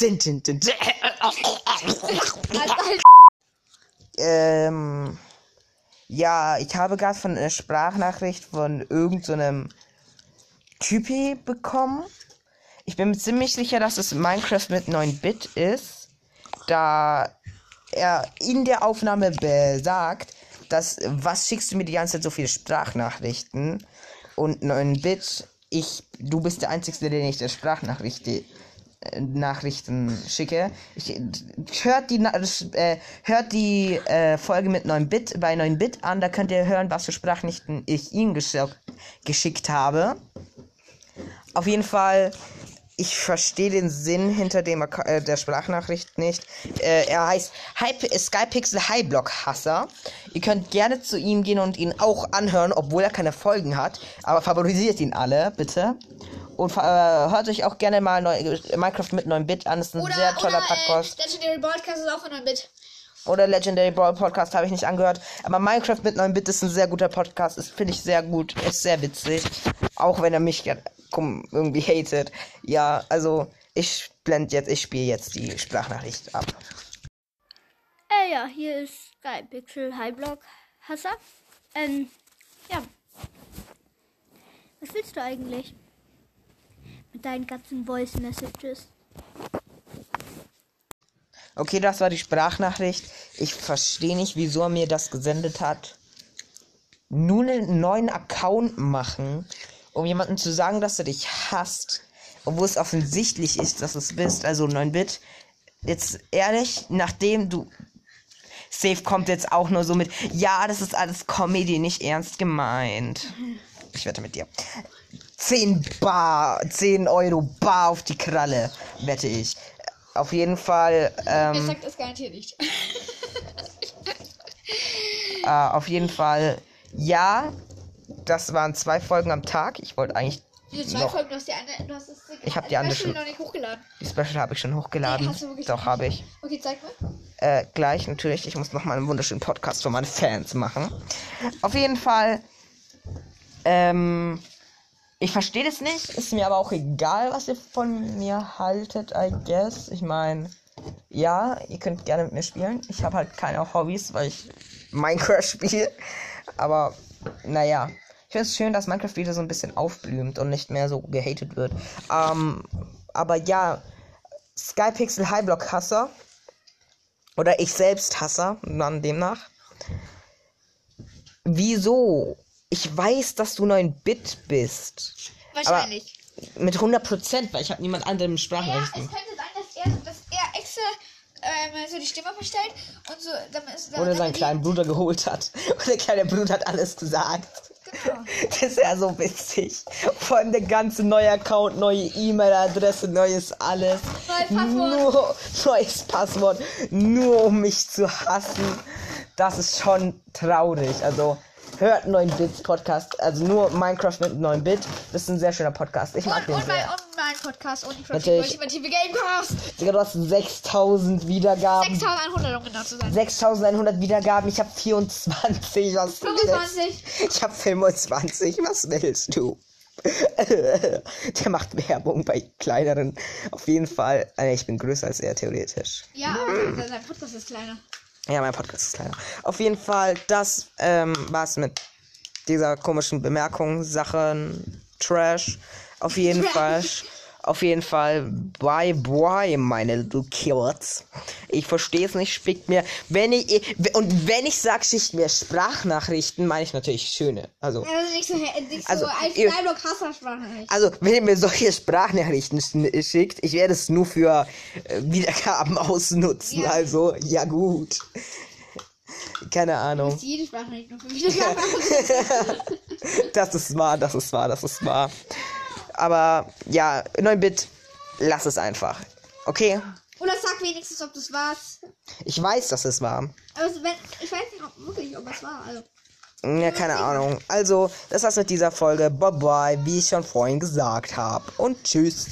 Din, din, din. Ähm, ja, ich habe gerade von einer Sprachnachricht von irgendeinem so Typi bekommen. Ich bin mir ziemlich sicher, dass es Minecraft mit 9-Bit ist, da er in der Aufnahme besagt, dass was schickst du mir die ganze Zeit so viele Sprachnachrichten und 9-Bit, ich, du bist der Einzige, der nicht der Sprachnachricht Nachrichten schicke. Ich, hört die, äh, hört die äh, Folge mit 9-Bit bei 9-Bit an, da könnt ihr hören, was für Sprachnachrichten ich gesch geschickt habe. Auf jeden Fall, ich verstehe den Sinn hinter dem äh, der Sprachnachricht nicht. Äh, er heißt Skypixel Highblock Hasser. Ihr könnt gerne zu ihm gehen und ihn auch anhören, obwohl er keine Folgen hat. Aber favorisiert ihn alle, bitte. Und äh, hört euch auch gerne mal neu, Minecraft mit 9-Bit an. Das ist ein oder, sehr toller oder, äh, Podcast. Äh, Legendary Broadcast ist auch von 9-Bit. Oder Legendary Brawl Podcast habe ich nicht angehört. Aber Minecraft mit 9-Bit ist ein sehr guter Podcast. Ist, finde ich, sehr gut. Ist sehr witzig. Auch wenn er mich komm, irgendwie hatet. Ja, also ich blende jetzt, ich spiele jetzt die Sprachnachricht ab. Äh, ja, hier ist Skypixel Highblock Hasser. Ähm, ja. Was willst du eigentlich? Mit deinen ganzen Voice Messages. Okay, das war die Sprachnachricht. Ich verstehe nicht, wieso er mir das gesendet hat. Nur einen neuen Account machen, um jemandem zu sagen, dass er dich hasst. Obwohl es offensichtlich ist, dass du es bist. Also 9-Bit. Jetzt ehrlich, nachdem du. Safe kommt jetzt auch nur so mit. Ja, das ist alles Comedy, nicht ernst gemeint. Ich wette mit dir. 10 Bar, 10 Euro Bar auf die Kralle, wette ich. Auf jeden Fall. Ähm, er sagt das garantiert nicht. äh, auf jeden Fall, ja, das waren zwei Folgen am Tag. Ich wollte eigentlich. Diese zwei noch, Folgen, du hast die eine, du hast das Ich habe die andere schon. noch nicht hochgeladen. Die Special habe ich schon hochgeladen. Nee, hast du wirklich Doch, habe ich. Okay, zeig mal. Äh, gleich, natürlich. Ich muss noch mal einen wunderschönen Podcast für meine Fans machen. Auf jeden Fall. Ähm ich verstehe das nicht, ist mir aber auch egal, was ihr von mir haltet, I guess. Ich meine, ja, ihr könnt gerne mit mir spielen. Ich habe halt keine Hobbys, weil ich Minecraft spiele. Aber, naja. Ich finde es schön, dass Minecraft wieder so ein bisschen aufblüht und nicht mehr so gehatet wird. Ähm, aber ja, Skypixel Highblock Hasser. Oder ich selbst Hasser, dann demnach. Wieso ich weiß, dass du 9-Bit bist. Wahrscheinlich. mit 100 Prozent, weil ich habe niemand anderem Sprachnachrichten. Ja, es könnte sein, dass er, dass er extra ähm, so die Stimme verstellt und so. Ist, dann, Oder seinen kleinen Bruder geholt hat. Und der kleine Bruder hat alles gesagt. Genau. Das ist ja so witzig. Vor allem der ganze neue Account, neue E-Mail-Adresse, neues alles. Neues Passwort. Nur neues Passwort. Nur um mich zu hassen. Das ist schon traurig. Also hört 9-Bits Podcast, also nur Minecraft mit 9-Bit. Das ist ein sehr schöner Podcast. Ich mag und, den und sehr. Und mein Podcast und die ultimative Gamecast. Digga, du hast 6000 Wiedergaben. 6100 um genau zu sein. 6100 Wiedergaben. Ich habe 24. Was 25. Ich habe 25. Was willst du? Der macht Werbung bei kleineren. Auf jeden Fall. Äh, ich bin größer als er, theoretisch. Ja, aber sein Podcast ist kleiner. Ja, mein Podcast ist kleiner. Auf jeden Fall, das ähm, war's mit dieser komischen Bemerkung, Sachen, Trash. Auf jeden Trash. Fall. Auf jeden Fall, bye bye, meine Little Kids. Ich verstehe es nicht, spickt mir. Wenn ich, und wenn ich sag, schickt mir Sprachnachrichten, meine ich natürlich schöne. Also, also nicht also, so als ihr, Also, wenn ihr mir solche Sprachnachrichten schickt, ich werde es nur für äh, Wiedergaben ausnutzen. Ja. Also, ja gut. Keine Ahnung. Jede Sprachnachricht nur für Wiedergaben Das ist wahr, das ist wahr, das ist wahr. Aber ja, 9-Bit, lass es einfach. Okay? Oder sag wenigstens, ob das war's. Ich weiß, dass es war. Aber wenn, ich weiß nicht ob, wirklich, ob es war. Also. Ja, keine Ahnung. Also, das war's mit dieser Folge. Bye bye, wie ich schon vorhin gesagt habe. Und tschüss.